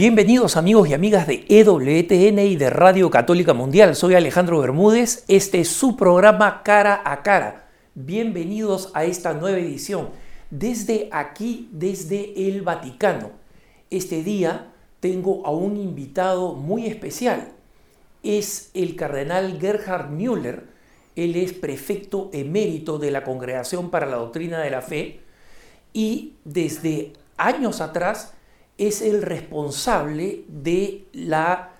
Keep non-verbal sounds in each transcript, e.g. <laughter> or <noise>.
Bienvenidos amigos y amigas de EWTN y de Radio Católica Mundial. Soy Alejandro Bermúdez. Este es su programa Cara a Cara. Bienvenidos a esta nueva edición. Desde aquí, desde el Vaticano. Este día tengo a un invitado muy especial. Es el cardenal Gerhard Müller. Él es prefecto emérito de la Congregación para la Doctrina de la Fe y desde años atrás es el responsable de la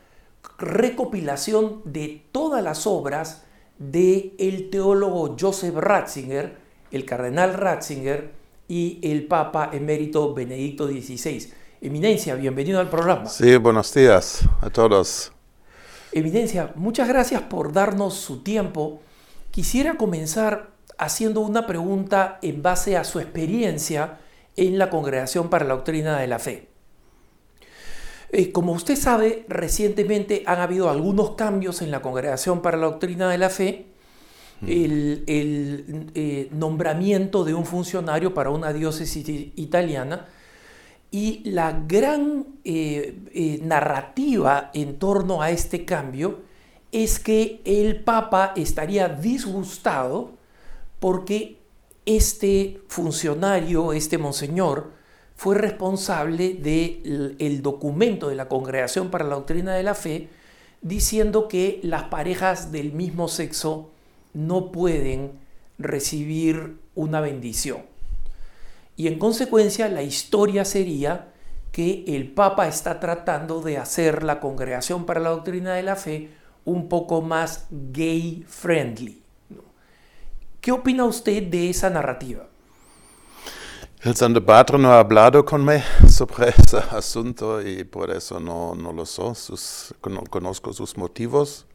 recopilación de todas las obras del el teólogo Joseph Ratzinger, el cardenal Ratzinger y el Papa emérito Benedicto XVI. Eminencia, bienvenido al programa. Sí, buenos días a todos. Eminencia, muchas gracias por darnos su tiempo. Quisiera comenzar haciendo una pregunta en base a su experiencia en la Congregación para la Doctrina de la Fe. Eh, como usted sabe, recientemente han habido algunos cambios en la Congregación para la Doctrina de la Fe. El, eh, nombramiento de un funcionario para una diócesis italiana y la gran eh, narrativa en torno a este cambio es que el Papa estaría disgustado porque este funcionario, este monseñor, fue responsable del documento de la Congregación para la Doctrina de la Fe, diciendo que las parejas del mismo sexo no pueden recibir una bendición. Y en consecuencia la historia sería que el Papa está tratando de hacer la Congregación para la Doctrina de la Fe un poco más gay friendly. ¿Qué opina usted de esa narrativa? El Santo Padre no ha hablado conmigo <laughs> sobre ese asunto y por eso no, no lo sus, no conozco sus motivos,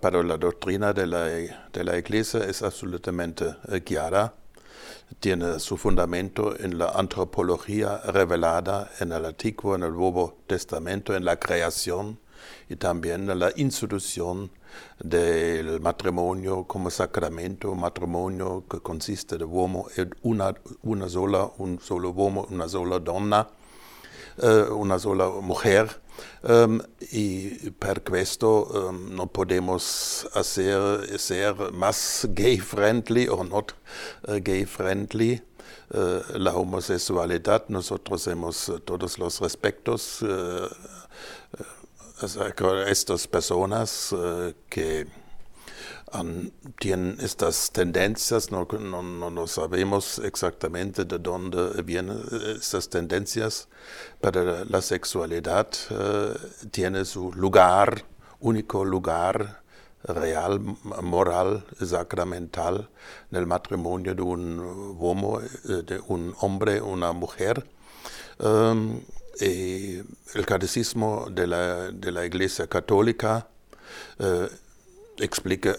pero la doctrina de la, de la Iglesia es absolutamente guiada, tiene su fundamento en la antropología revelada en el Antiguo, en el Nuevo Testamento, en la creación y también en la institución del matrimonio como sacramento, matrimonio que consiste de una, una sola, un solo uomo, una sola donna, eh, una sola mujer. Um, y per questo um, no podemos hacer ser más gay friendly o not uh, gay friendly. Uh, la homosexualidad, nosotros hemos todos los respetos estas personas eh, que tienen estas tendencias, no, no, sabemos exactamente de dónde vienen estas tendencias, pero la sexualidad eh, tiene su lugar, único lugar real, moral, sacramental en el matrimonio de un homo, eh, de un hombre, una mujer. Um, eh, el catecismo de la, Iglesia Católica eh, explica,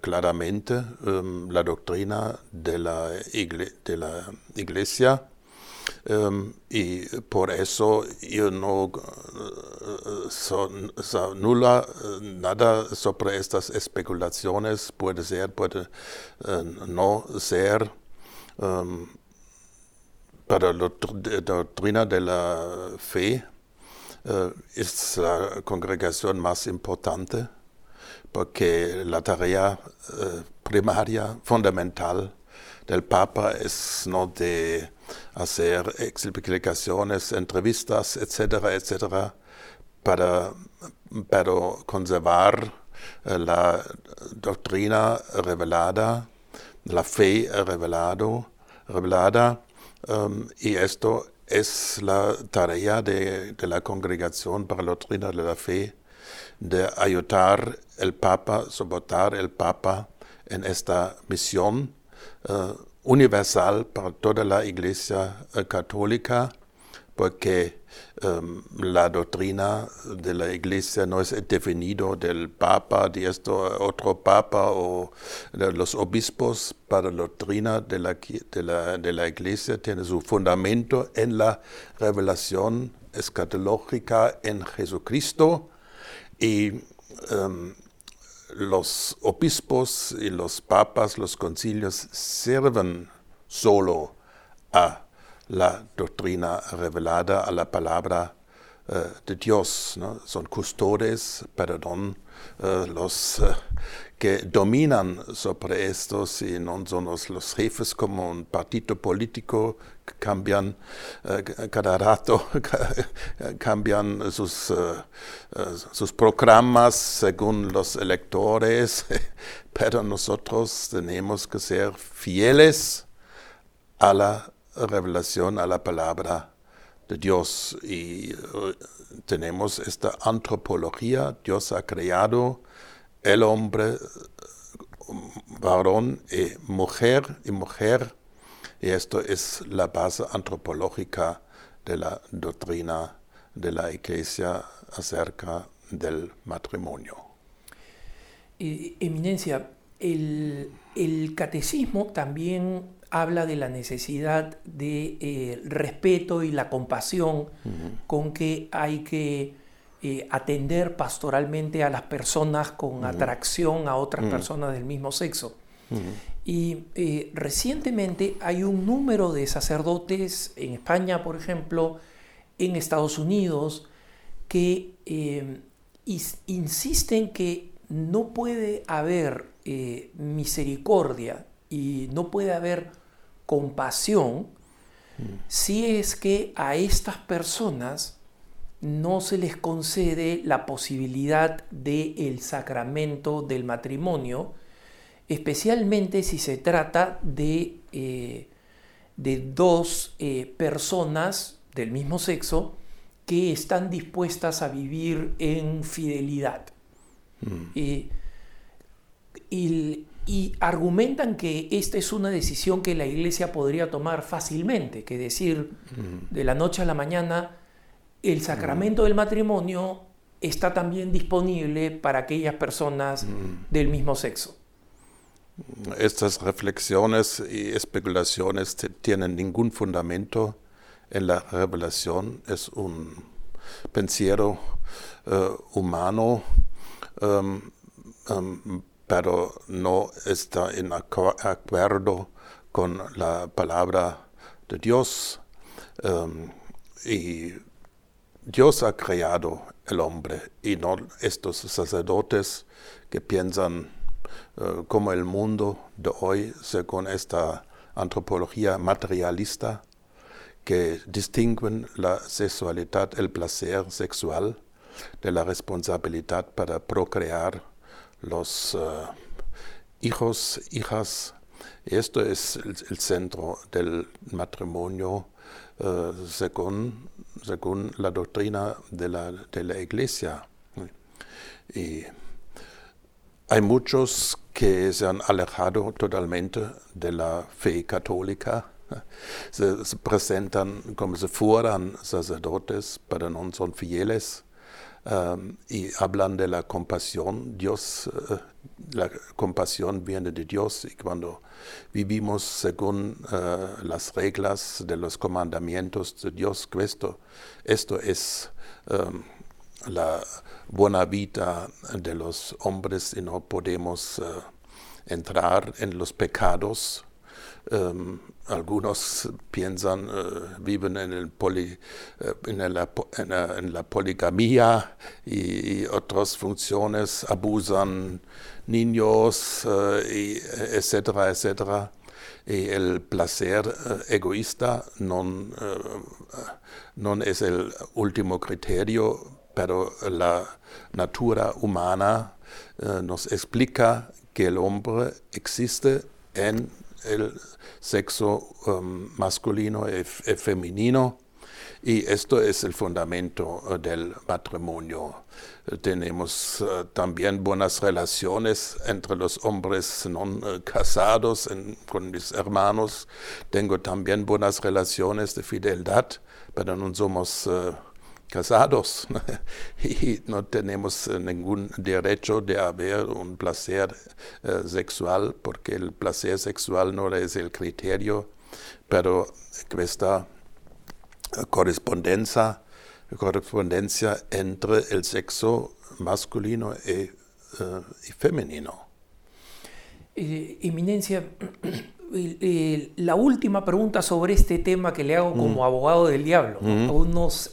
claramente um, la doctrina de la, Iglesia um, y por eso yo no uh, so, so, nula, nada sobre estas especulaciones puede ser, puede no ser. Um, para la doctrina de la fe es la congregación más importante porque la tarea eh, primaria, fundamental del Papa es no de hacer explicaciones, entrevistas, etcétera, etcétera, para, para conservar eh, la doctrina revelada, la fe revelado, revelada Um, y esto es la tarea de, la Congregación para la Doctrina de la Fe, de ayudar el Papa, soportar el Papa en esta misión uh, universal para toda la Iglesia uh, católica porque la doctrina de la iglesia no es definido del papa, de esto otro papa o de los obispos, para la doctrina de la, de la, de la iglesia tiene su fundamento en la revelación escatológica en Jesucristo. Y um, los obispos y los papas, los concilios sirven solo a la doctrina revelada, a la palabra de Dios, son custodios, perdón, los que dominan sobre estos y no son los, jefes como un partido político que cambian eh, cada rato, <laughs> cambian sus, eh, eh, sus programas según los electores, <laughs> pero nosotros tenemos que ser fieles a la revelación, a la palabra de Dios. Y tenemos esta antropología, Dios ha creado el hombre, varón y mujer y mujer, y esto es la base antropológica de la doctrina de la Iglesia acerca del matrimonio. Eminencia, el, catecismo también habla de la necesidad de eh, respeto y la compasión con que hay que eh, atender pastoralmente a las personas con atracción a otras personas del mismo sexo. Y eh, recientemente hay un número de sacerdotes en España, por ejemplo, en Estados Unidos, que insisten que no puede haber misericordia y no puede haber compasión si es que a estas personas no se les concede la posibilidad del el sacramento del matrimonio, especialmente si se trata de, eh, de dos eh, personas del mismo sexo que están dispuestas a vivir en fidelidad. Mm. Eh, y, argumentan que esta es una decisión que la iglesia podría tomar fácilmente, que decir de la noche a la mañana, el sacramento del matrimonio está también disponible para aquellas personas del mismo sexo. Estas reflexiones y especulaciones tienen ningún fundamento en la revelación. Es un pensiero eh, humano, em, em, pero no está en acuerdo con la palabra de Dios. Em, y Dios ha creado el hombre y no estos sacerdotes que piensan eh, como el mundo de hoy, según esta antropología materialista, que distinguen la sexualidad, el placer sexual, de la responsabilidad para procrear los eh, hijos, hijas. Esto es el centro del matrimonio eh, según, según la doctrina de la, de la Iglesia. Y hay muchos que se han alejado totalmente de la fe católica. Se, presentan como si fueran sacerdotes, pero no son fieles. Um, y hablan de la compasión. Dios, uh, la compasión viene de Dios y cuando vivimos según uh, las reglas de los comandamientos de Dios, esto, esto es um, la buena vida de los hombres y no podemos uh, entrar en los pecados Um, algunos piensan, uh, viven en, el poli, en, la, en, la, poligamia y, y, otras funciones, abusan niños, uh, y etcétera, etcétera. Y el placer egoísta no, no es el último criterio, pero la natura humana nos explica que el hombre existe en el sexo um, masculino y, femenino. Y esto es el fundamento uh, del matrimonio. tenemos uh, también buenas relaciones entre los hombres no uh, casados con mis hermanos. Tengo también buenas relaciones de fidelidad, pero no somos casados <laughs> y no tenemos eh, ningún derecho de haber un placer eh, sexual porque el placer sexual no es el criterio, pero esta eh, correspondencia, correspondencia entre el sexo masculino y, femenino. La última pregunta sobre este tema que le hago como abogado del diablo. unos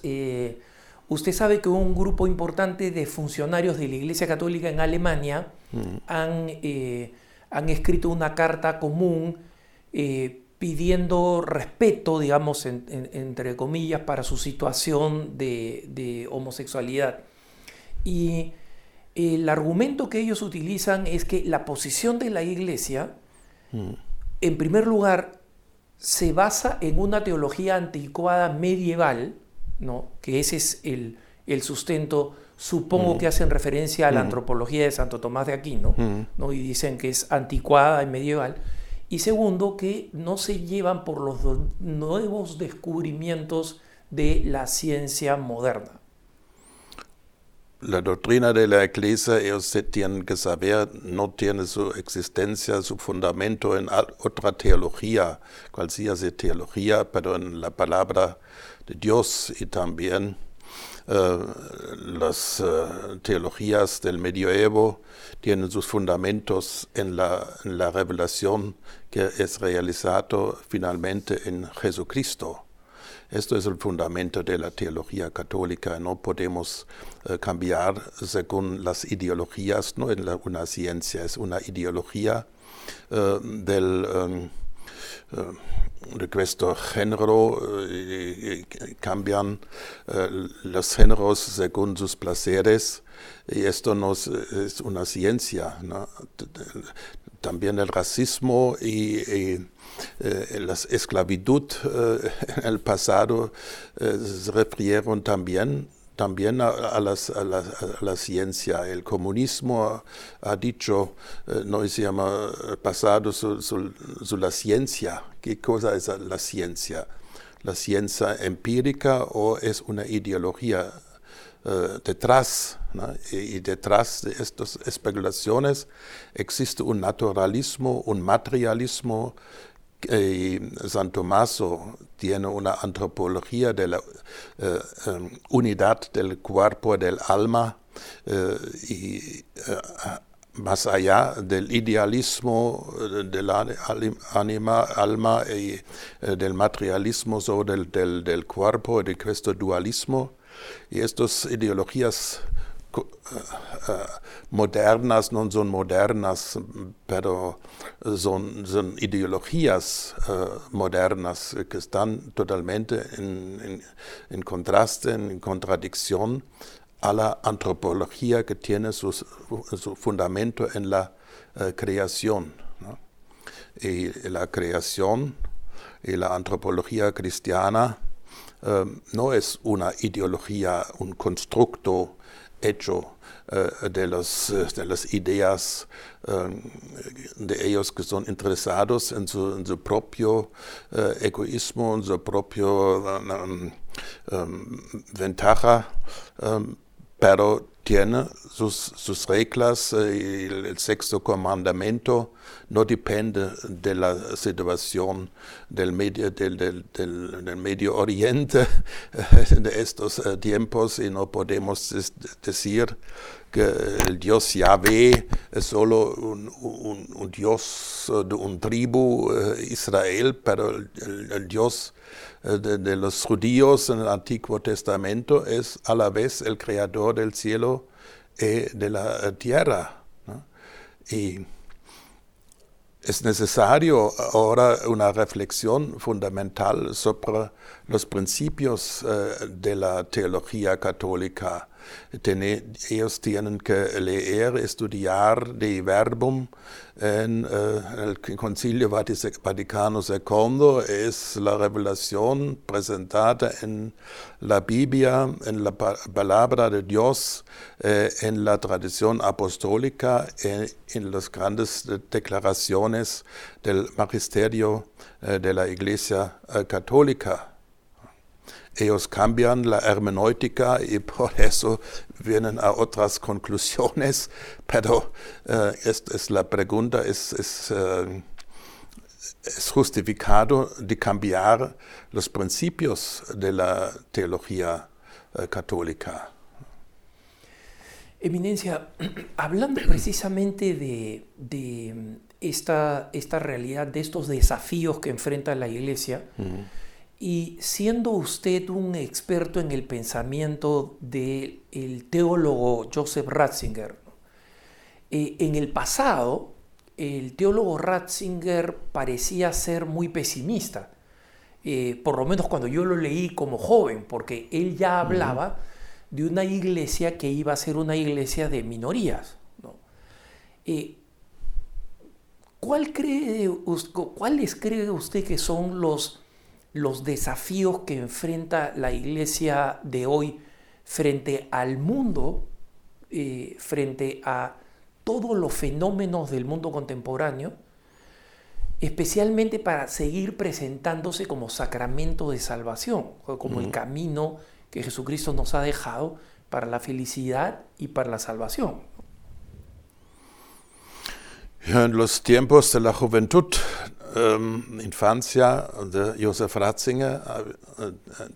usted sabe que un grupo importante de funcionarios de la Iglesia Católica en Alemania mm. han, eh, han, escrito una carta común eh, pidiendo respeto, digamos, entre comillas, para su situación de, homosexualidad. Y el argumento que ellos utilizan es que la posición de la Iglesia, mm. En primer lugar, se basa en una teología anticuada medieval, ¿no? que ese es el, sustento, supongo mm. que hacen referencia a la mm. antropología de Santo Tomás de Aquino, ¿no? y dicen que es anticuada y medieval, y segundo, que no se llevan por los nuevos descubrimientos de la ciencia moderna. La doctrina de la Iglesia, ellos tienen que saber, no tiene su existencia, su fundamento en otra teología, cual sea teología, pero en la palabra de Dios y también eh, las eh, teologías del medioevo tienen sus fundamentos en la, en la revelación que es realizado finalmente en Jesucristo. Esto es el fundamento de la teología católica. No podemos eh, cambiar según las ideologías, no es una ciencia, es una ideología del de questo género eh, cambian eh, los géneros según sus placeres y esto no es, una ciencia. También el racismo y, eh, la esclavitud <laughs> en el pasado se refirieron también también a, la, ciencia. El comunismo ha, dicho, eh, no se llama pasado su, la ciencia. ¿Qué cosa es la ciencia? ¿La ciencia empírica o es una ideología eh, detrás? Y, detrás de estas especulaciones existe un naturalismo, un materialismo eh, San Tommaso tiene una antropología de la eh, em, unidad del cuerpo del alma eh, y más allá del idealismo del anima, alma y del materialismo sobre del, del, cuerpo y de este dualismo. Y estas ideologías modernas no son modernas, pero son, ideologías uh, modernas que están totalmente en, contraste, en contradicción a la antropología que tiene su, fundamento en la creación. Y la creación y la antropología cristiana no es una ideología, un constructo hecho eh, de, los, eh, de las ideas eh, de ellos que son interesados en su, propio egoísmo, en su propio um, ventaja, pero tiene sus, sus reglas y el sexto comandamiento no depende de la situación del Medio, del, del, medio Oriente <laughs> de estos eh, tiempos y no podemos decir que el Dios Yahvé es solo un, un, Dios de un tribu eh, Israel, pero el, Dios eh, de, los judíos en el Antiguo Testamento es a la vez el creador del cielo y de la tierra. Y es necesario ahora una reflexión fundamental sobre los principios eh, de la teología católica ellos tienen que leer, estudiar de verbum en, eh, el Concilio Vaticano II es la revelación presentada en la Biblia, en la palabra de Dios, eh, en la tradición apostólica, eh, en las grandes declaraciones del magisterio de la Iglesia católica ellos cambian la hermenéutica y por <laughs> eso vienen a otras conclusiones, <laughs> pero uh, es, es, la pregunta es, es, uh, es, justificado de cambiar los principios de la teología uh, católica. Eminencia, <clears throat> hablando <clears throat> precisamente de, de esta, esta, realidad, de estos desafíos que enfrenta la Iglesia, uh -huh Y siendo usted un experto en el pensamiento del teólogo Joseph Ratzinger, eh, en el pasado el teólogo Ratzinger parecía ser muy pesimista, eh, por lo menos cuando yo lo leí como joven, porque él ya hablaba de una iglesia que iba a ser una iglesia de minorías. Eh, ¿cuál cree, ¿Cuáles cree usted que son los los desafíos que enfrenta la iglesia de hoy frente al mundo, eh, frente a todos los fenómenos del mundo contemporáneo, especialmente para seguir presentándose como sacramento de salvación, como el camino que Jesucristo nos ha dejado para la felicidad y para la salvación. en los tiempos de la juventud ähm, infancia de Josef Ratzinger äh,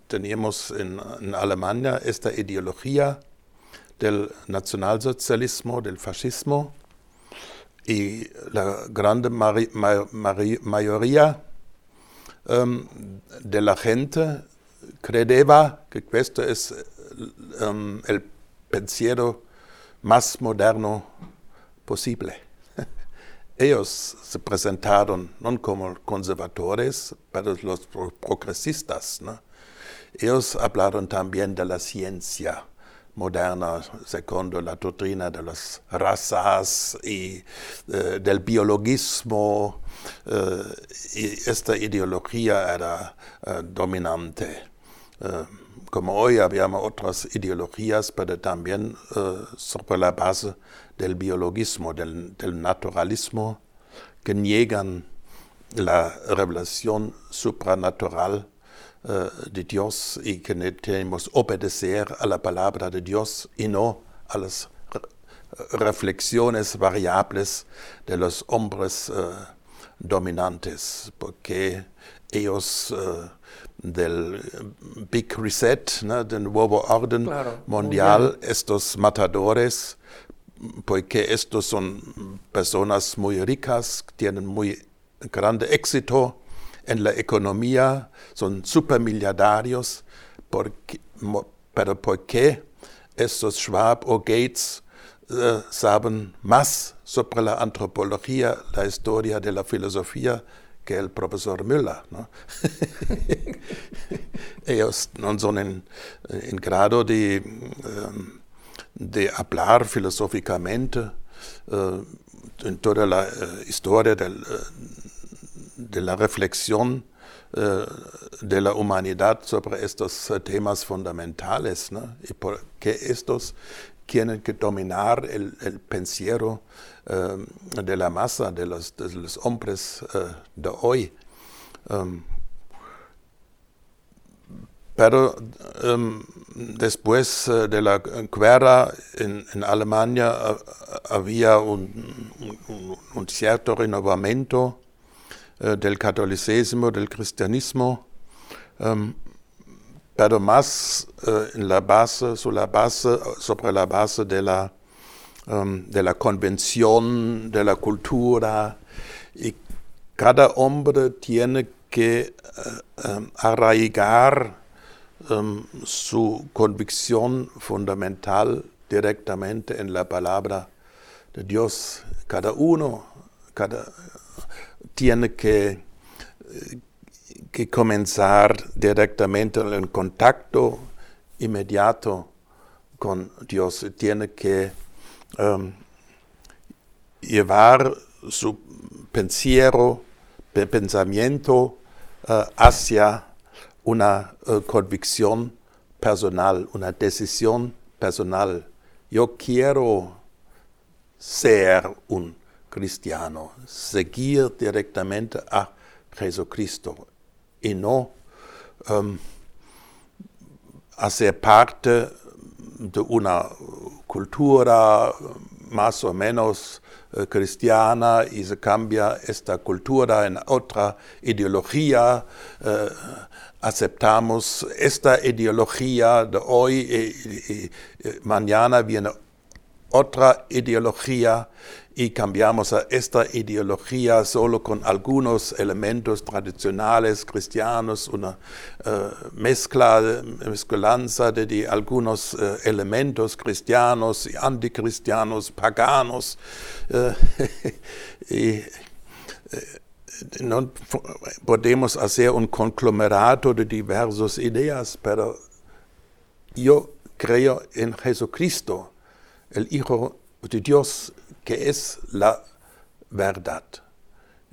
teníamos en, Alemania esta ideología del nacionalsocialismo, del fascismo, y la mari, mayoría ähm, de la gente credeva que questo es ähm, el pensiero más moderno posible. Ellos se presentaron no como conservadores, pero los progresistas. ¿no? Ellos hablaron también de la ciencia moderna, segundo la doctrina de las razas y eh, del biologismo. Eh, y esta ideología era eh, dominante. Como hoy habíamos otras ideologías, pero también sobre la base del biologismo, del, naturalismo, que niegan la revelación supranatural eh, de Dios y que tenemos obedecer a la palabra de Dios y no a las reflexiones variables de los hombres eh, dominantes, porque ellos eh, del Big Reset, del nuevo orden mundial, estos matadores, porque estos son personas muy ricas, tienen muy grande éxito en la economía, son supermilliardarios, porque, pero ¿por qué estos Schwab o Gates eh, saben más sobre la antropología, la historia de la filosofía que el profesor Müller? ¿no? <laughs> Ellos no son en, grado de... Um, de hablar filosóficamente eh, en toda la eh, historia eh, de la reflexión de la humanidad sobre estos temas fundamentales ¿no? y por qué estos tienen que dominar el, el pensiero de la masa, de los, hombres de hoy. Um, pero um, después eh, de la guerra en, Alemania eh, había un, cierto renovamiento del catolicismo, del cristianismo, um, pero más en la base, sobre la base de la, um, de la convención, de la cultura, y cada hombre tiene que uh, um, arraigar um, su convicción fundamental directamente en la palabra de Dios. Cada uno cada, tiene que, que comenzar directamente en contacto inmediato con Dios. Tiene que um, llevar su pensiero, pensamiento uh, hacia una uh, convicción personal, una decisión personal. Yo quiero ser un cristiano, seguir directamente a Jesucristo y no um, hacer parte de una cultura más o menos uh, cristiana y se cambia esta cultura en otra ideología. Uh, aceptamos esta ideología de hoy y, mañana viene otra ideología y cambiamos a esta ideología solo con algunos elementos tradicionales cristianos, una uh, mezcla, mezcolanza de, algunos uh, elementos cristianos anticristianos, paganos. Uh, <laughs> y, no podemos hacer un conglomerado de diversas ideas, pero yo creo en Jesucristo, el Hijo de Dios que es la verdad.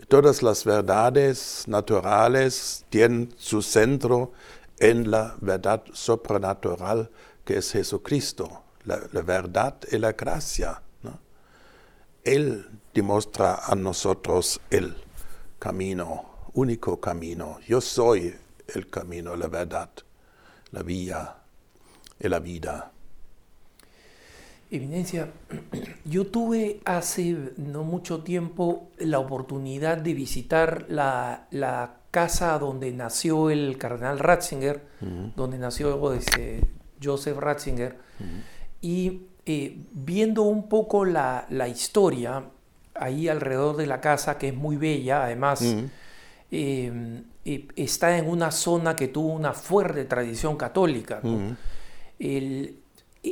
Todas las verdades naturales tienen su centro en la verdad sobrenatural que es Jesucristo, la, verdad y la gracia. Él demuestra a nosotros el camino, único camino. Yo soy el camino, la verdad, la vía y la vida. Eminencia, <clears throat> yo tuve hace no mucho tiempo la oportunidad de visitar la, casa donde nació el cardenal Ratzinger, donde nació este, Joseph Ratzinger, y eh, viendo un poco la, historia ahí alrededor de la casa, que es muy bella, además, em, eh, está en una zona que tuvo una fuerte tradición católica. el,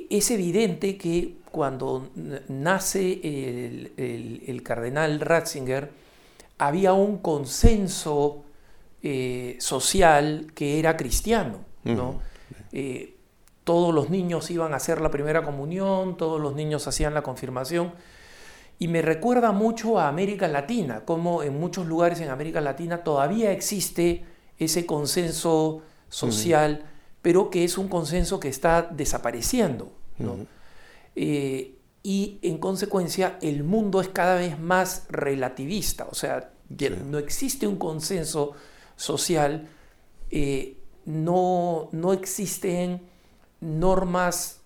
es evidente que cuando nace el, cardenal Ratzinger, había un consenso eh, social que era cristiano. Eh, todos los niños iban a hacer la primera comunión, todos los niños hacían la confirmación. Y me recuerda mucho a América Latina, como en muchos lugares en América Latina todavía existe ese consenso social pero que es un consenso que está desapareciendo. Eh, y en consecuencia el mundo es cada vez más relativista, o sea, no existe un consenso social, eh, no, no existen normas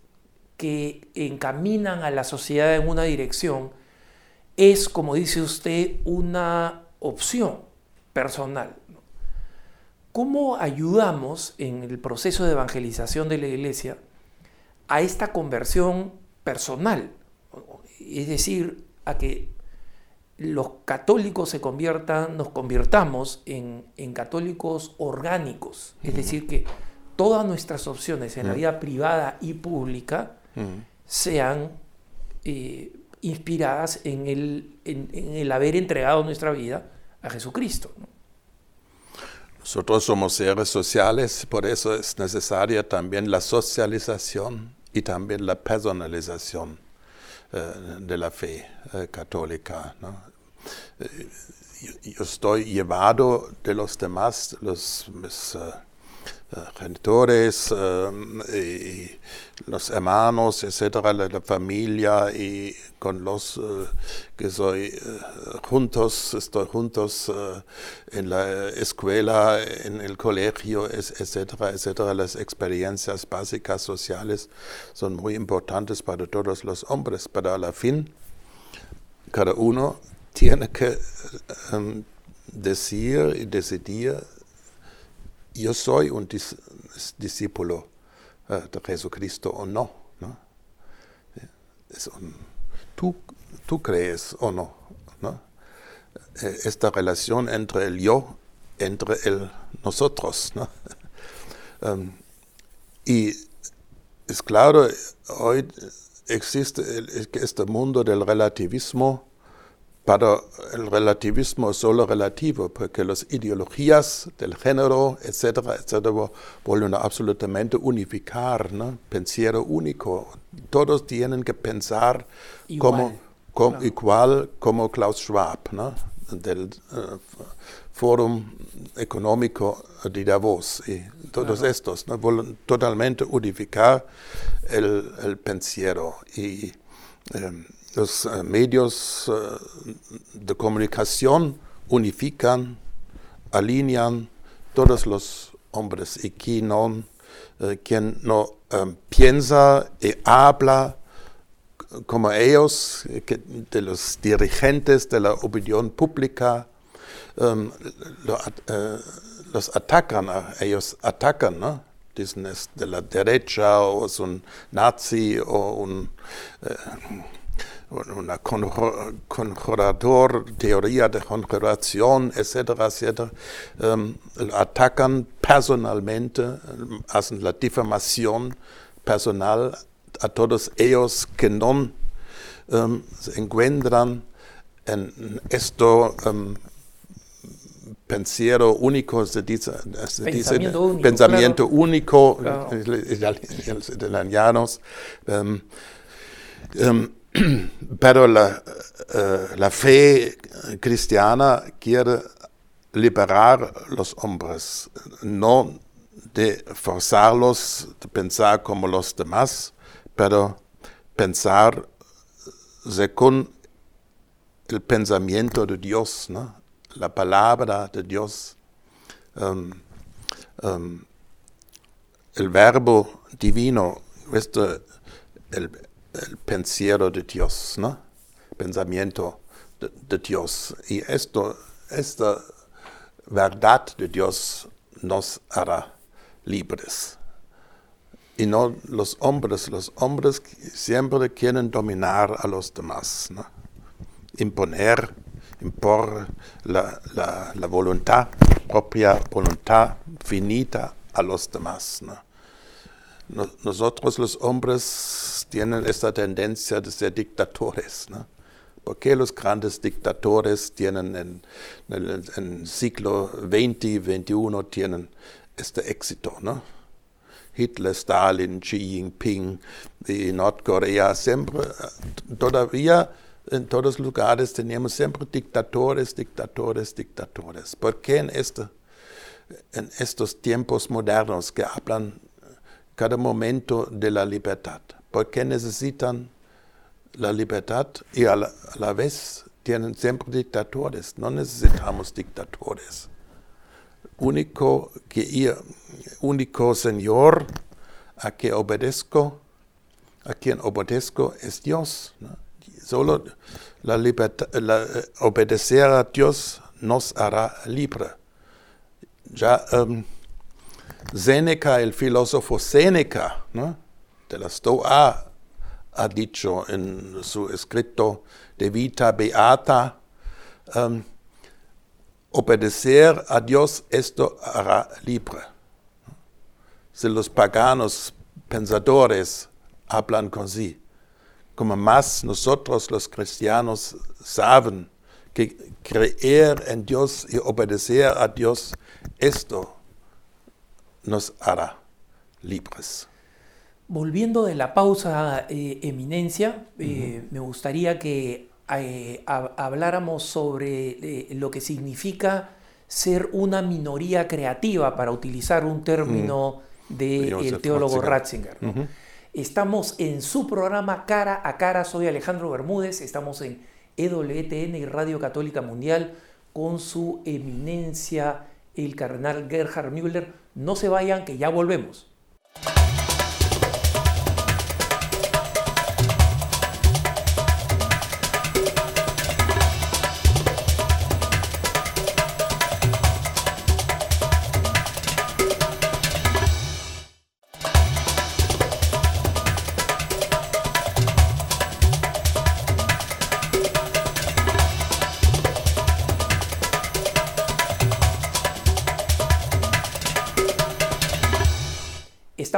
que encaminan a la sociedad en una dirección, es, como dice usted, una opción personal. ¿Cómo ayudamos en el proceso de evangelización de la iglesia a esta conversión personal? Es decir, a que los católicos se conviertan, nos convirtamos en, católicos orgánicos. Es decir, que todas nuestras opciones en la vida privada y pública sean eh, inspiradas en el, en el haber entregado nuestra vida a Jesucristo. Nosotros somos seres sociales, por eso es necesaria también la socialización y también la personalización eh, de la fe eh, católica. Eh, yo, estoy llevado de los demás, los, genitores, y los hermanos, etcétera, la, familia y con los eh, que soy eh, juntos, estoy juntos eh, en la escuela, en el colegio, etcétera, etcétera. Las experiencias básicas sociales son muy importantes para todos los hombres, pero a la fin cada uno tiene que em, decir y decidir, yo soy un discípulo de Jesucristo o no. ¿no? tú, tú crees o no, eh, Esta relación entre el yo, entre el nosotros. ¿no? <laughs> Um, y es claro, hoy existe este mundo del relativismo pero el relativismo es solo relativo, porque las ideologías del género, etcétera, etcétera, vuelven a absolutamente unificar, ¿no? Pensiero único. Todos tienen que pensar igual, como, igual como Klaus Schwab, ¿no? Del uh, Fórum Económico de Davos y todos estos, ¿no? Vuelven totalmente unificar el, el pensiero. Y, um, los eh, medios eh, de comunicación unifican, alinean todos los hombres y quien no, eh, quien no piensa y habla como ellos, de los dirigentes de la opinión pública, los atacan, ellos atacan, ¿no? Dicen es de la derecha o es un nazi o un una conjurador, teoría de conjuración, etcétera, etcétera, um, atacan personalmente, hacen la difamación personal a todos ellos que no um, se encuentran en esto um, pensiero único, se dice, se pensamiento único, pensamiento claro. único Claro. italianos. Um, um, <clears throat> pero la, eh, la fe cristiana quiere liberar los hombres, no de forzarlos de pensar como los demás, pero pensar según el pensamiento de Dios, la palabra de Dios, um, um, el verbo divino, el pensiero de Dios, pensamiento de, Dios. Y esto, esta verdad de Dios nos hará libres. Y no los hombres, los hombres siempre quieren dominar a los demás, imponer, impor la, la, la voluntad, propia voluntad finita a los demás. No- Nosotros los hombres tienen esta tendencia de ser dictadores. ¿no? ¿Por qué los grandes dictadores tienen en, el siglo XX, XXI tienen este éxito? ¿no? Hitler, Stalin, Xi Jinping y Nordcorea, siempre, todavía en todos lugares teníamos siempre dictadores, dictadores, dictadores. ¿Por qué en, este, en estos tiempos modernos que hablan cada momento de la libertad? ¿Por qué necesitan la libertad y a la, vez tienen siempre dictadores? No necesitamos dictadores único, que ir- único Señor a que obedezco, a quien obedezco es Dios. Solo la libertad, eh, obedecer a Dios nos hará libre. Ya em, Séneca, el filósofo Séneca, ¿no? de la Stoa, ha dicho en su escrito de Vita Beata, em, obedecer a Dios, esto hará libre. Si los paganos pensadores hablan con sí, como más nosotros los cristianos saben que creer en Dios y obedecer a Dios, esto nos hará libres. Volviendo de la pausa, eh, eminencia, eh, me gustaría que eh, hab- habláramos sobre lo que significa ser una minoría creativa, para utilizar un término del teólogo Ratzinger. Estamos en su programa Cara a Cara, soy Alejandro Bermúdez, estamos en EWTN y Radio Católica Mundial con su eminencia, el cardenal Gerhard Müller. No se vayan, que ya volvemos.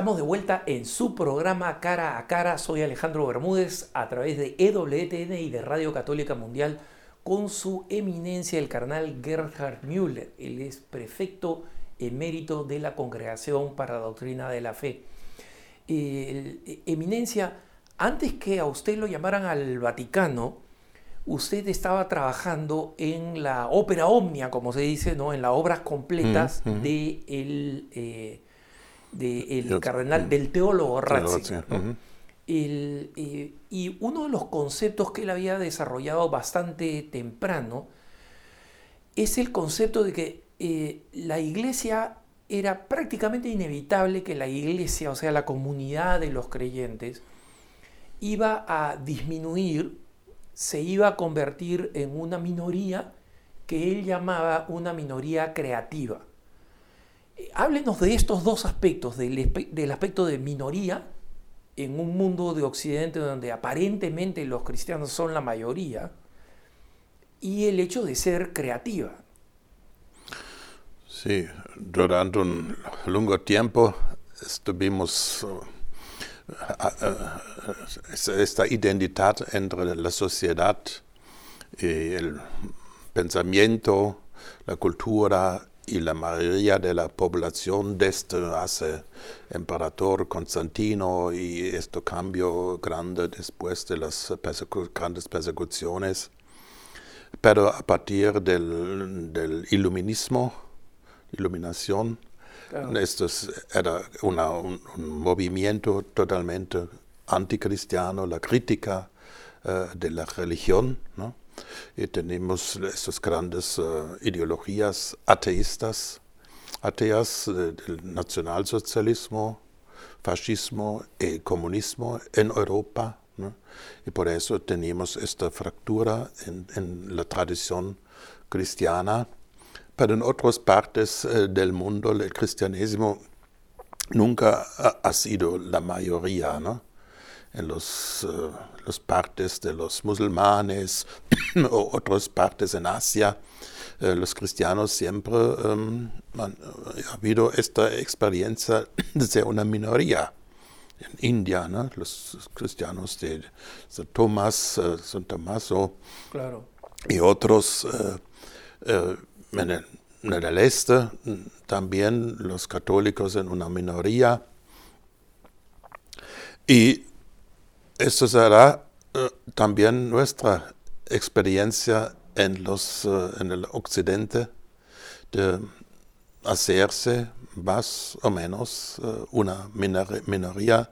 Estamos de vuelta en su programa Cara a Cara. Soy Alejandro Bermúdez a través de EWTN y de Radio Católica Mundial con su eminencia el carnal Gerhard Müller. Él es prefecto emérito de la Congregación para la Doctrina de la Fe. Eh, eminencia, antes que a usted lo llamaran al Vaticano, usted estaba trabajando en la ópera omnia, como se dice, ¿no? en las obras completas Mm, de el, eh, de el Yo- cardenal, mm. del teólogo Ratzinger. eh, y uno de los conceptos que él había desarrollado bastante temprano es el concepto de que eh, la iglesia era prácticamente inevitable que la iglesia, o sea, la comunidad de los creyentes, iba a disminuir, se iba a convertir en una minoría que él llamaba una minoría creativa. Eh, Háblenos de estos dos aspectos, del, del aspecto de minoría en un mundo de Occidente donde aparentemente los cristianos son la mayoría, y el hecho de ser creativa. Sí, durante un largo tiempo estuvimos esta identidad entre la sociedad y el pensamiento, la cultura y la mayoría de la población desde hace emperador Constantino y este cambio grande después de las grandes persecuciones. Pero a partir del, del iluminismo, iluminación, esto era un, movimiento totalmente anticristiano, la crítica eh, de la religión. ¿no? Y tenemos estas grandes eh, ideologías ateístas, ateas del nacionalsocialismo, fascismo y comunismo en Europa. Y por eso tenemos esta fractura en, la tradición cristiana pero en otras partes eh, del mundo el cristianismo nunca ha, sido la mayoría, ¿no? En los, uh, partes de los musulmanes <clears throat> o otras partes en Asia, eh, los cristianos siempre um, han, ha habido esta experiencia <clears throat> de ser una minoría. En India, ¿no? los cristianos de San Tomás, uh, San Tomaso claro. y otros en el, este también los católicos en una minoría. Y esto será eh, también nuestra experiencia en, los, eh, en el occidente de hacerse más o menos eh, una minoría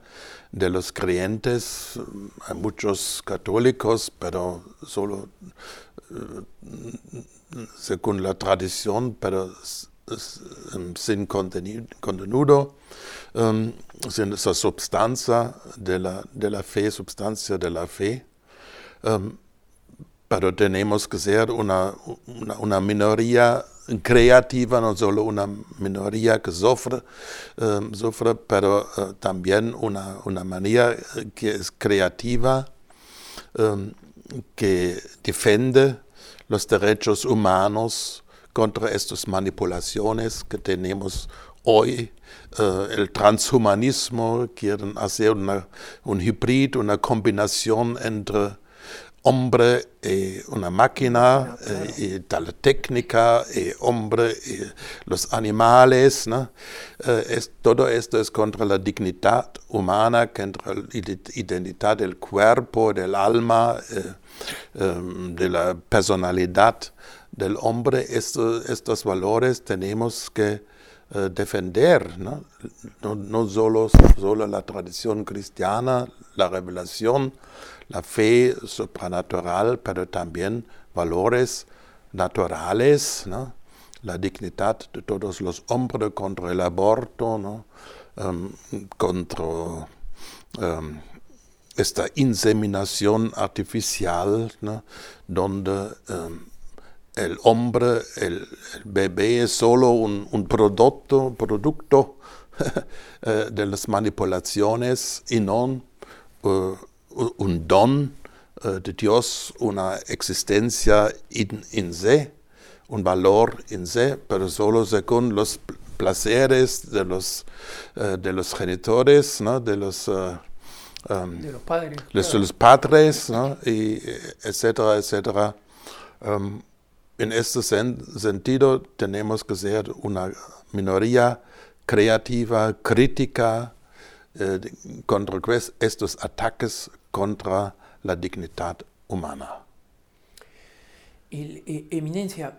de los creyentes. Hay muchos católicos, pero solo según la tradición, pero sin contenido, um, sin esa sustancia de la, de la fe, sustancia de la fe. Um, pero tenemos que ser una, una, minoría creativa, no solo una minoría que sufre, um, sufre pero uh, también una, una manera que es creativa, que defiende los derechos humanos contra estas manipulaciones que tenemos hoy. Uh, el transhumanismo quieren hacer una, un hibrid, una combinación entre hombre y una máquina, eh, y tal técnica, y hombre y los animales. ¿no? Eh, es, todo esto es contra la dignidad humana, contra la identidad del cuerpo, del alma. Eh, Em, de la personalidad del hombre, estos valores tenemos que eh, defender, ¿no? No, solo, solo la tradición cristiana, la revelación, la fe supranatural, pero también valores naturales, la dignidad de todos los hombres contra el aborto. Um, contra um, esta inseminación artificial, donde em, el hombre, el, bebé es solo un, producto, producto <laughs> eh, de las manipulaciones y no eh, un don eh, de Dios, una existencia en sí, un valor en sí, pero solo según los placeres de los, de los genitores, de los Um, de los padres. los padres, y etcétera, etcétera. Um, en este sentido tenemos que ser una minoría creativa, crítica eh, contra estos ataques contra la dignidad humana. Eh, eminencia,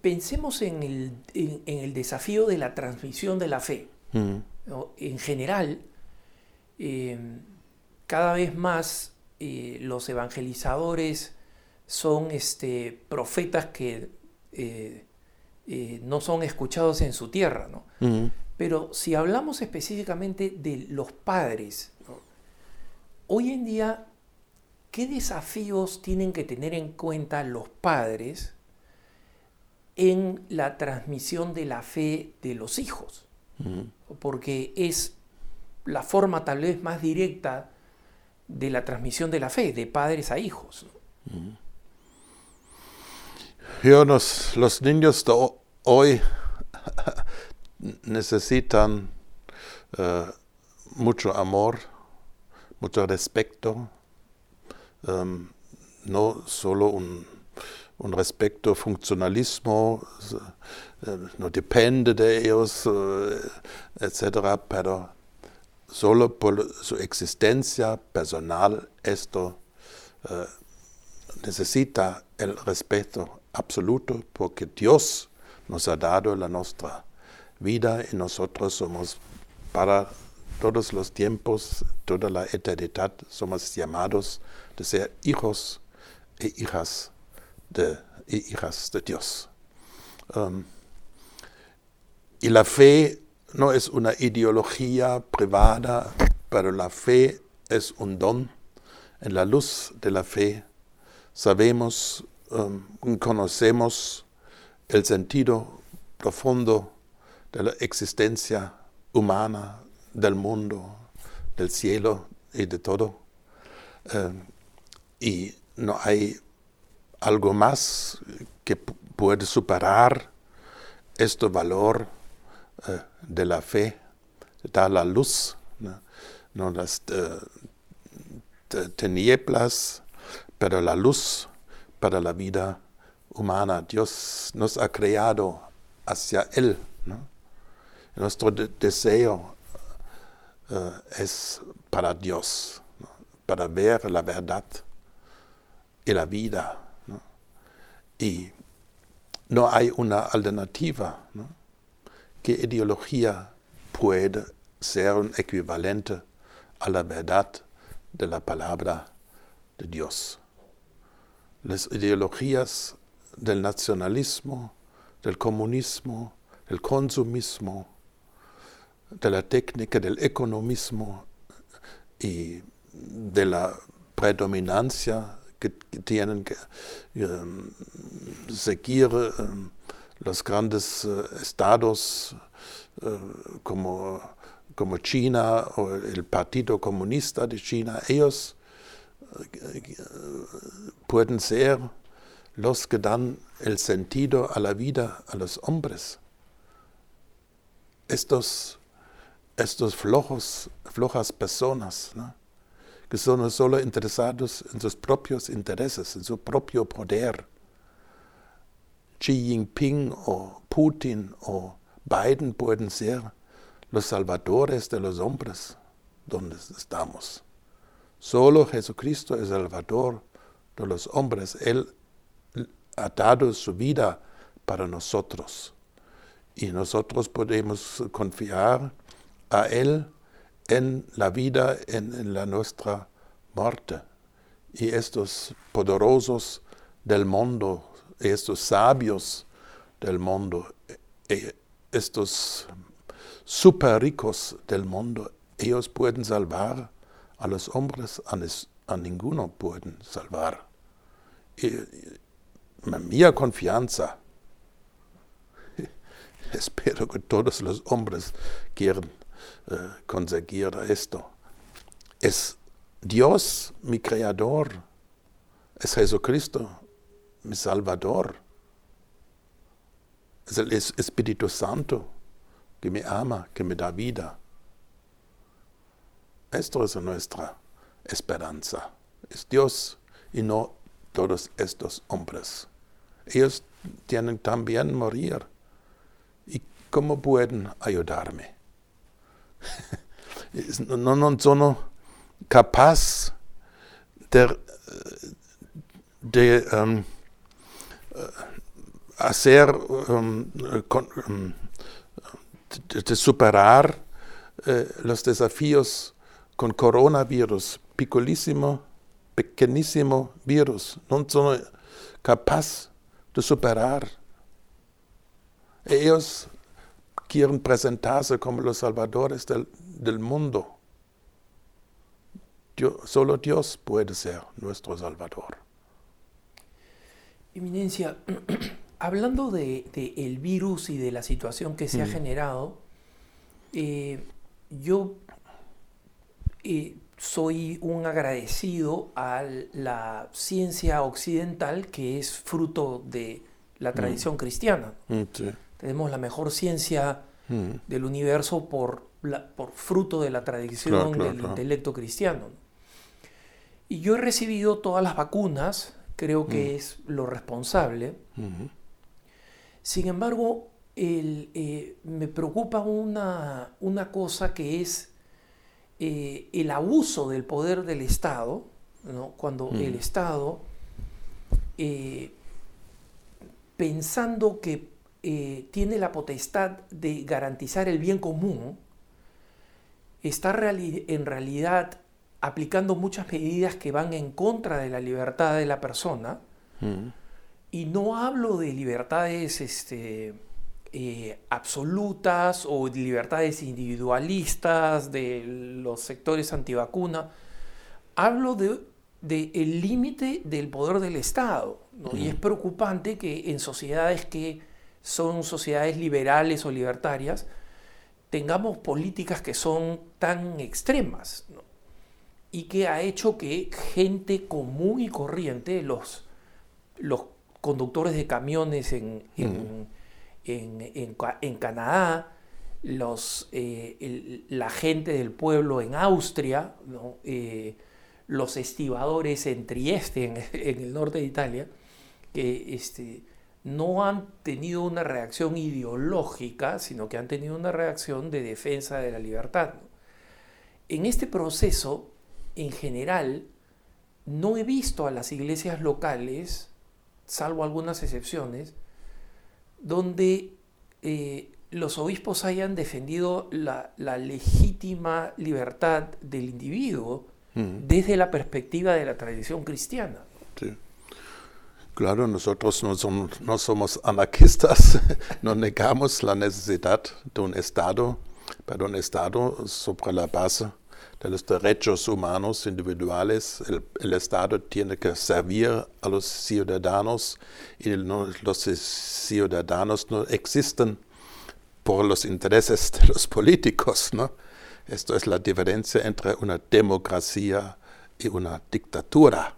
pensemos en el, en, el, desafío de la transmisión de la fe. Mm. En general, Em, cada vez más eh, los evangelizadores son este, profetas que eh, eh, no son escuchados en su tierra. Pero si hablamos específicamente de los padres, hoy en día, ¿qué desafíos tienen que tener en cuenta los padres en la transmisión de la fe de los hijos? Porque es la forma tal vez más directa de la transmisión de la fe, de padres a hijos. los niños de hoy <laughs> necesitan eh, mucho amor, mucho respeto, em, no solo un, un respeto funcionalismo, eh, no depende de ellos, eh, etcétera, pero solo por su existencia personal esto necesita el respeto absoluto porque Dios nos ha dado la nuestra vida y nosotros somos para todos los tiempos, toda la eternidad, somos llamados de ser hijos e hijas de, hijas de Dios. Um, y la fe no es una ideología privada, pero la fe es un don. En la luz de la fe sabemos, um, conocemos el sentido profundo de la existencia humana, del mundo, del cielo y de todo. Eh, y no hay algo más que puede superar este valor eh, de la fe, da la luz, no, las eh, tinieblas, pero la luz para la vida humana. Dios nos ha creado hacia Él. Nuestro deseo eh, es para Dios, para ver la verdad y la vida. Y no hay una alternativa. ¿Qué ideología puede ser un equivalente a la verdad de la palabra de Dios? Las ideologías del nacionalismo, del comunismo, del consumismo, de la técnica del economismo y de la predominancia que, tienen que um, seguir um, los grandes uh, estados uh, como, como China o el Partido Comunista de China, ellos uh, pueden ser los que dan el sentido a la vida a los hombres. Estos, estos flojos, flojas personas, que son solo interesados en sus propios intereses, en su propio poder. Xi Jinping o Putin o Biden pueden ser los salvadores de los hombres donde estamos. Solo Jesucristo es salvador de los hombres. Él ha dado su vida para nosotros. Y nosotros podemos confiar a Él en la vida, en, la nuestra muerte. Y estos poderosos del mundo, estos sabios del mundo, e, estos super ricos del mundo, ellos pueden salvar a los hombres, a, ninguno pueden salvar. Y, confianza. <laughs> Espero que todos los hombres quieran eh, conseguir esto. Es Dios mi creador. Es Jesucristo mi Salvador. Es el Espíritu Santo que me ama, que me da vida. Esto es nuestra esperanza. Es Dios y no todos estos hombres. Ellos tienen también morir. ¿Y cómo pueden ayudarme? <laughs> no, no son capaces de, de um, hacer, um, um, de, superar uh, los desafíos con coronavirus, picolísimo, pequeñísimo virus. No son capaces de superar. Ellos quieren presentarse como los salvadores del, del mundo. solo Dios puede ser nuestro salvador. Eminencia, <clears throat> hablando de, el virus y de la situación que se ha mm. generado, eh, yo eh, soy un agradecido a la ciencia occidental que es fruto de la mm. tradición cristiana. Mm, Tenemos la mejor ciencia mm. del universo por, por fruto de la tradición del intelecto cristiano. Y yo he recibido todas las vacunas, creo que es lo responsable. Sin embargo, eh, me preocupa una, una cosa que es eh, el abuso del poder del Estado, cuando el. Estado, eh, pensando que eh, tiene la potestad de garantizar el bien común, está en realidad aplicando muchas medidas que van en contra de la libertad de la persona. Mm. Y no hablo de libertades este, eh, absolutas o libertades individualistas de los sectores antivacuna. Hablo de, el límite del poder del Estado. Y es preocupante que en sociedades que son sociedades liberales o libertarias tengamos políticas que son tan extremas y que ha hecho que gente común y corriente, los, los conductores de camiones en, en, Canadá, los, eh, la gente del pueblo en Austria, eh, los estibadores en Trieste, en, el norte de Italia, que este, no han tenido una reacción ideológica, sino que han tenido una reacción de defensa de la libertad. En este proceso, en general, no he visto a las iglesias locales, salvo algunas excepciones, donde eh, los obispos hayan defendido la, legítima libertad del individuo mm. desde la perspectiva de la tradición cristiana. Sí. Claro, nosotros no somos, anarquistas, <laughs> no negamos la necesidad de un Estado, pero un Estado sobre la base de los derechos humanos individuales. El, Estado tiene que servir a los ciudadanos y los ciudadanos no existen por los intereses de los políticos. ¿no? Esto es la diferencia entre una democracia y una dictadura.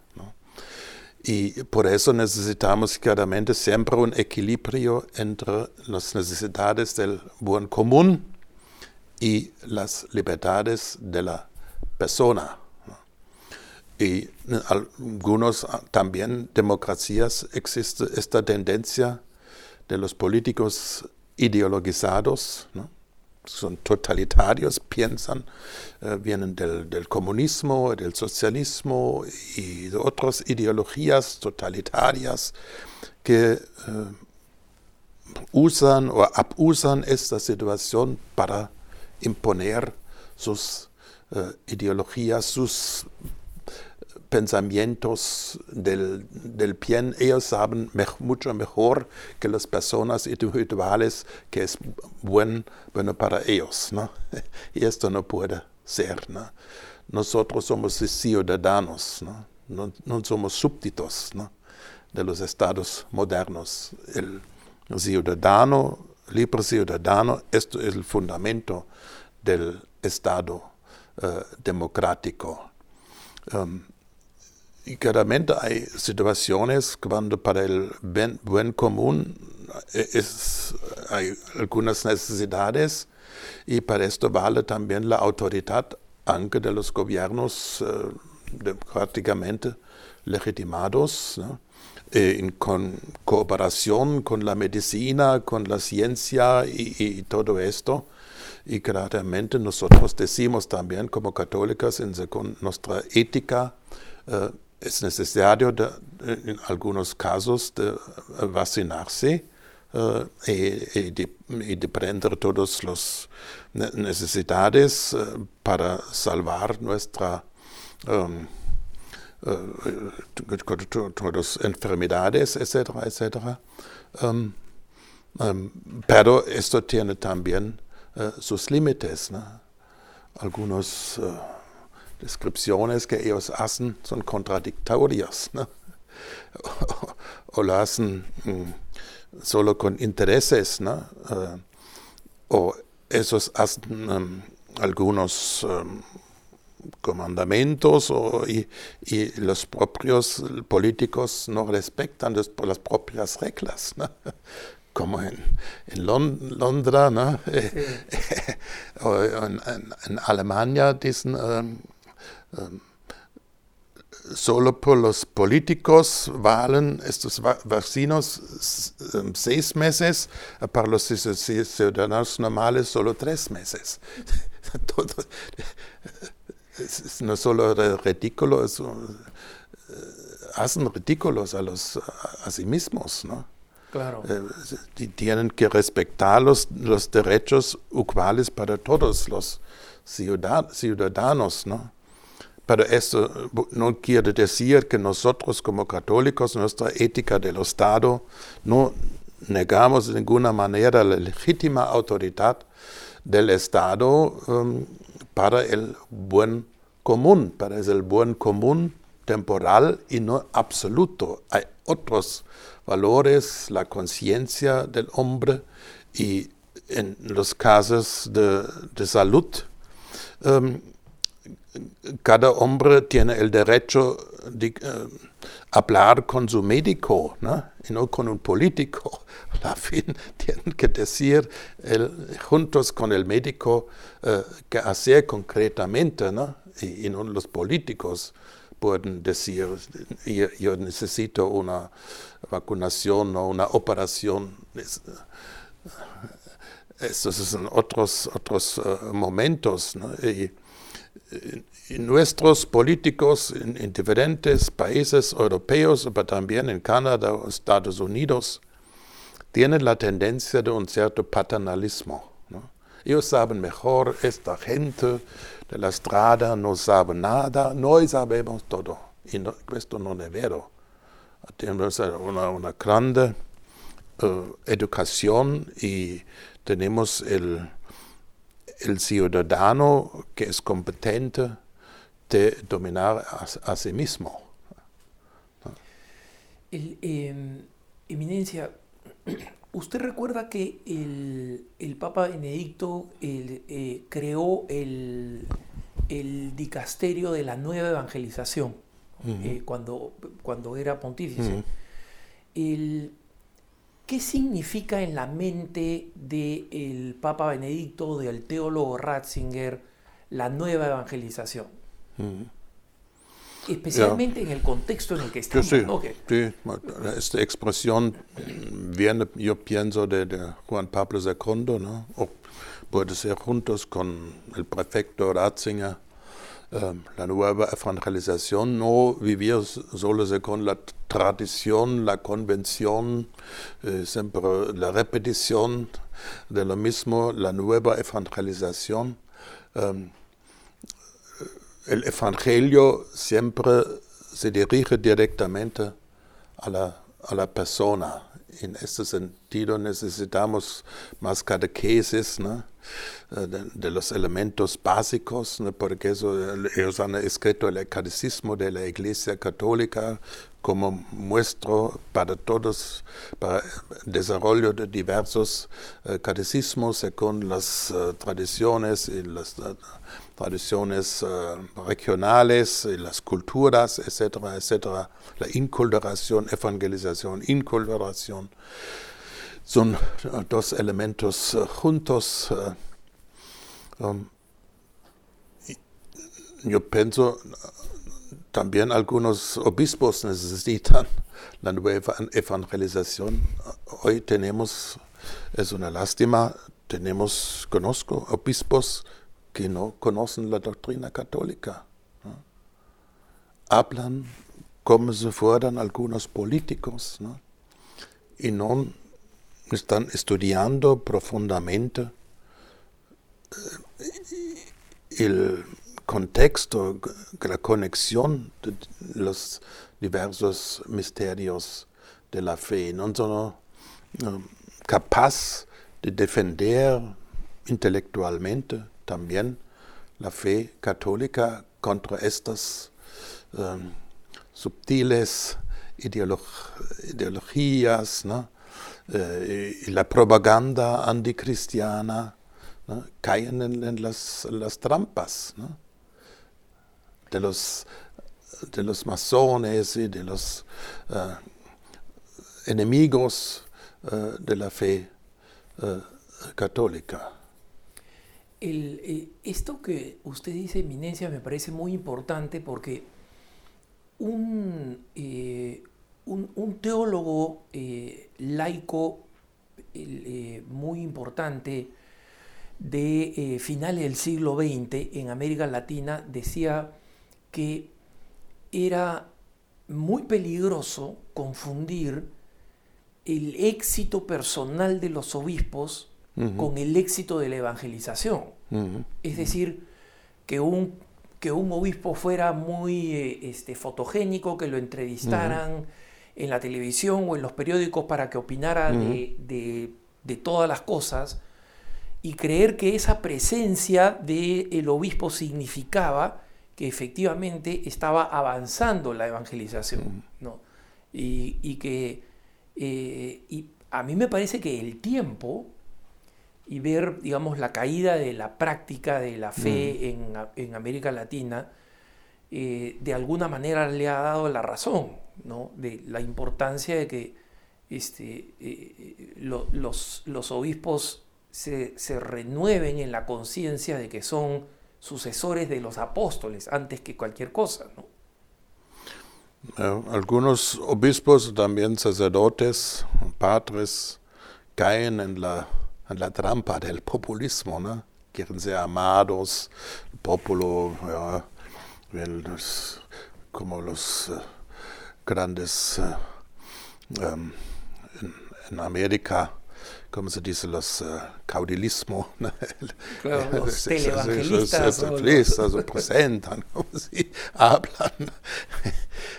Y por eso necesitamos claramente siempre un equilibrio entre las necesidades del buen común y las libertades de la persona. Y en algunos ah, también democracias existe esta tendencia de los políticos ideologizados, son totalitarios, piensan, eh, vienen del, comunismo, del socialismo y de otras ideologías totalitarias que eh, usan o abusan esta situación para imponer sus eh, ideologías, sus pensamientos del, del, bien. Ellos saben mucho mejor que las personas individuales que es bueno para ellos. ¿no? <laughs> Y esto no puede ser. ¿no? Nosotros somos ciudadanos, ¿no? No, somos súbditos de los estados modernos. El ciudadano, libre ciudadano, esto es el fundamento del Estado eh, democrático. Um, y claramente hay situaciones cuando para el buen, común eh, es, hay algunas necesidades y para esto vale también la autoridad aunque de los gobiernos eh, democráticamente legitimados. en con cooperación con la medicina, con la ciencia y todo esto. Y claramente nosotros decimos también como católicos en nuestra ética, eh, es necesario en algunos casos de eh, vacunarse eh, y, de, prender todas las necesidades para salvar nuestra um, todas enfermedades, etcétera, etcétera. Um, um, pero esto tiene también eh, sus límites. Algunas eh, descripciones que ellos hacen son contradictorias <laughs> o, lo hacen mm, solo con intereses eh, o esos hacen mm, algunos comandamientos y, los propios políticos no respetan las, propias reglas. <laughs> Como en, Londres ¿no? <laughs> o en, Alemania dicen um, um, solo por los políticos valen estos vacunos um, seis meses, para los ciudadanos normales solo tres meses. <laughs> no solo ridículo, es, eh, hacen ridículos a, los, a, sí mismos, ¿no? Claro. Eh, tienen que respetar los, los derechos iguales para todos los ciudadanos, ¿no? Pero esto no quiere decir que nosotros como católicos, nuestra ética del Estado, no negamos de ninguna manera la legítima autoridad del Estado um, para el buen común, para el buen común temporal y no absoluto. Hay otros valores, la conciencia del hombre y en los casos de, salud, um, cada hombre tiene el derecho de uh, hablar con su médico y no con un político. <laughs> A fin <laughs> tienen que decir juntos con el médico uh, qué hacer concretamente ¿no? y, no los políticos pueden decir yo, necesito una vacunación o una operación. Estos son otros, otros uh, momentos. ¿no? Nuestros políticos en, diferentes países europeos, pero también en Canadá o Estados Unidos, tienen la tendencia de un cierto paternalismo. Ellos saben mejor, esta gente de la estrada no sabe nada, no sabemos todo. Y esto no es vero. Tenemos una, una grande eh, educación y tenemos el, el ciudadano que es competente de dominar a, sí mismo. Em, eminencia, <clears throat> ¿usted recuerda que el, Papa Benedicto eh, creó el, dicasterio de la nueva evangelización eh, cuando, cuando era pontífice? ¿Qué significa en la mente del Papa Benedicto, del teólogo Ratzinger, la nueva evangelización? Especialmente en el contexto en el que estamos. Sí, sí. Esta expresión viene, yo pienso, de, Juan Pablo II, ¿no? o puede ser juntos con el prefecto Ratzinger la nueva evangelización no vivir solo con la tradición, la convención, eh, siempre la repetición de lo mismo, la nueva evangelización. Em, el Evangelio siempre se dirige directamente a la, a la persona. En este sentido necesitamos más catequesis. Eh, de, los elementos básicos, porque ellos han escrito el catecismo de la Iglesia Católica como muestro para todos, para el desarrollo de diversos uh, catecismos según las uh, tradiciones y las tradiciones regionales y las culturas, etcétera, etcétera. La inculturación, evangelización, inculturación son dos elementos juntos Um, yo pienso también algunos obispos necesitan la nueva evangelización. Hoy tenemos, es una lástima, tenemos, conozco obispos que no conocen la doctrina católica. Hablan como se fueran algunos políticos y no están estudiando profundamente el contexto, la conexión de los diversos misterios de la fe, no son capaz de defender intelectualmente también la fe católica contra estas um, subtiles ideologías eh, y la propaganda anticristiana caen en, las, trampas. de los, de los masones y de los eh, enemigos eh, de la fe eh, esto que usted dice, eminencia, me parece muy importante porque un, un, teólogo laico muy importante de finales del siglo XX en América Latina decía que era muy peligroso confundir el éxito personal de los obispos con el éxito de la evangelización. Es decir, que un, que un obispo fuera muy eh, este, fotogénico, que lo entrevistaran en la televisión o en los periódicos para que opinara de, todas las cosas, y creer que esa presencia del obispo significaba que efectivamente estaba avanzando la evangelización, ¿no? y, que eh, y a mí me parece que el tiempo y ver, digamos, la caída de la práctica de la fe en, América Latina, eh, de alguna manera le ha dado la razón, ¿no? De la importancia de que este, eh, los, los, obispos se, se renueven en la conciencia de que son sucesores de los apóstoles antes que cualquier cosa. ¿no? Eh, algunos obispos, también sacerdotes, padres, caen en la, en la trampa del populismo, ¿no? quieren ser amados, el pueblo, ja, como los uh, grandes uh, um, en, en América ¿cómo se dice? Los uh, caudilismo. <laughs> Claro, los televangelistas. Se, presentan, <laughs> ¿sí? hablan,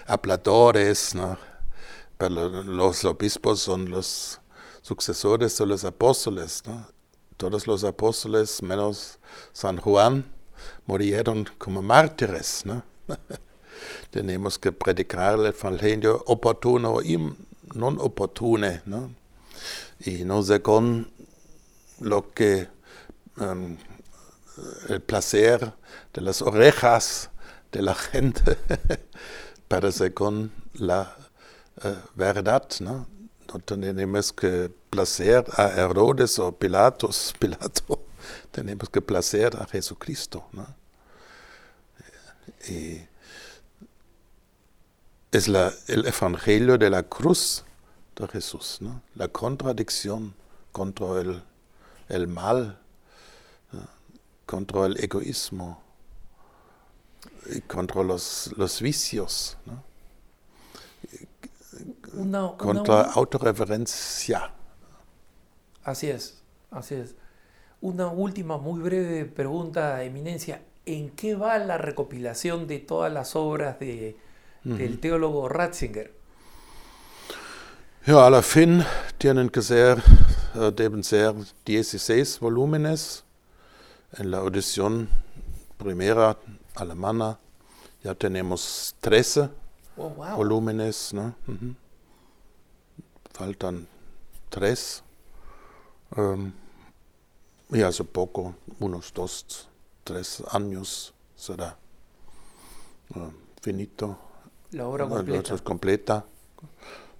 habladores, <laughs> ¿no? Pero los obispos son los sucesores de los apóstoles. Todos los apóstoles, menos San Juan, murieron como mártires. <laughs> Tenemos que predicar el evangelio oportuno y no oportuno, ¿no? y no con lo que um, el placer de las orejas de la <laughs> gente parece con la uh, verdad, ¿no? No tenemos que placer a Herodes o Pilatos, <laughs> Pilato, tenemos que placer a Jesucristo, ¿no? Y es la, el evangelio de la cruz de Jesús. ¿no? La contradicción contra el, el mal, contra el egoísmo y contra los, los vicios. ¿no? Una, contra una, autorreverencia. Así es, así es. Una última muy breve pregunta, Eminencia. ¿En qué va la recopilación de todas las obras de, del teólogo Ratzinger? Ja, a la fin tienen que ser, uh, deben ser 16 volúmenes. En la edición primera alemana ya tenemos 13 oh, wow. volúmenes. ¿no? Uh -huh. Faltan 3. Um, y hace poco, unos dos, tres años será uh, finito. La obra completa. La completa.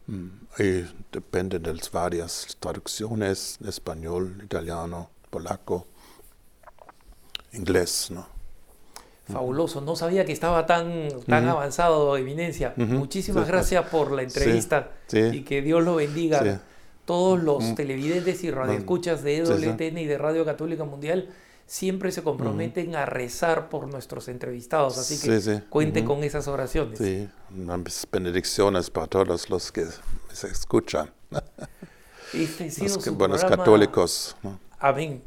Mm, y depende de las varias traducciones, español, italiano, polaco, inglés, ¿no? Fabuloso, no sabía que estaba tan, tan avanzado, Eminencia. Muchísimas gracias por la entrevista y que Dios lo bendiga. Todos los televidentes y radioescuchas de EWTN y de Radio Católica Mundial siempre se comprometen a rezar por nuestros entrevistados, así que cuente con esas oraciones. Sí, benedicciones para todos los que se escuchan. Este ha sido los buenos católicos. Amén.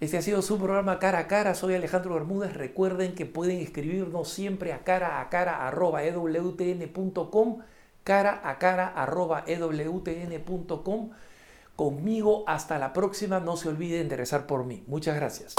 Este ha sido su programa Cara a Cara. Soy Alejandro Bermúdez. Recuerden que pueden escribirnos siempre a cara a cara arroba ewtn.com, cara a cara arroba ewtn.com conmigo. Hasta la próxima. No se olviden de rezar por mí. Muchas gracias.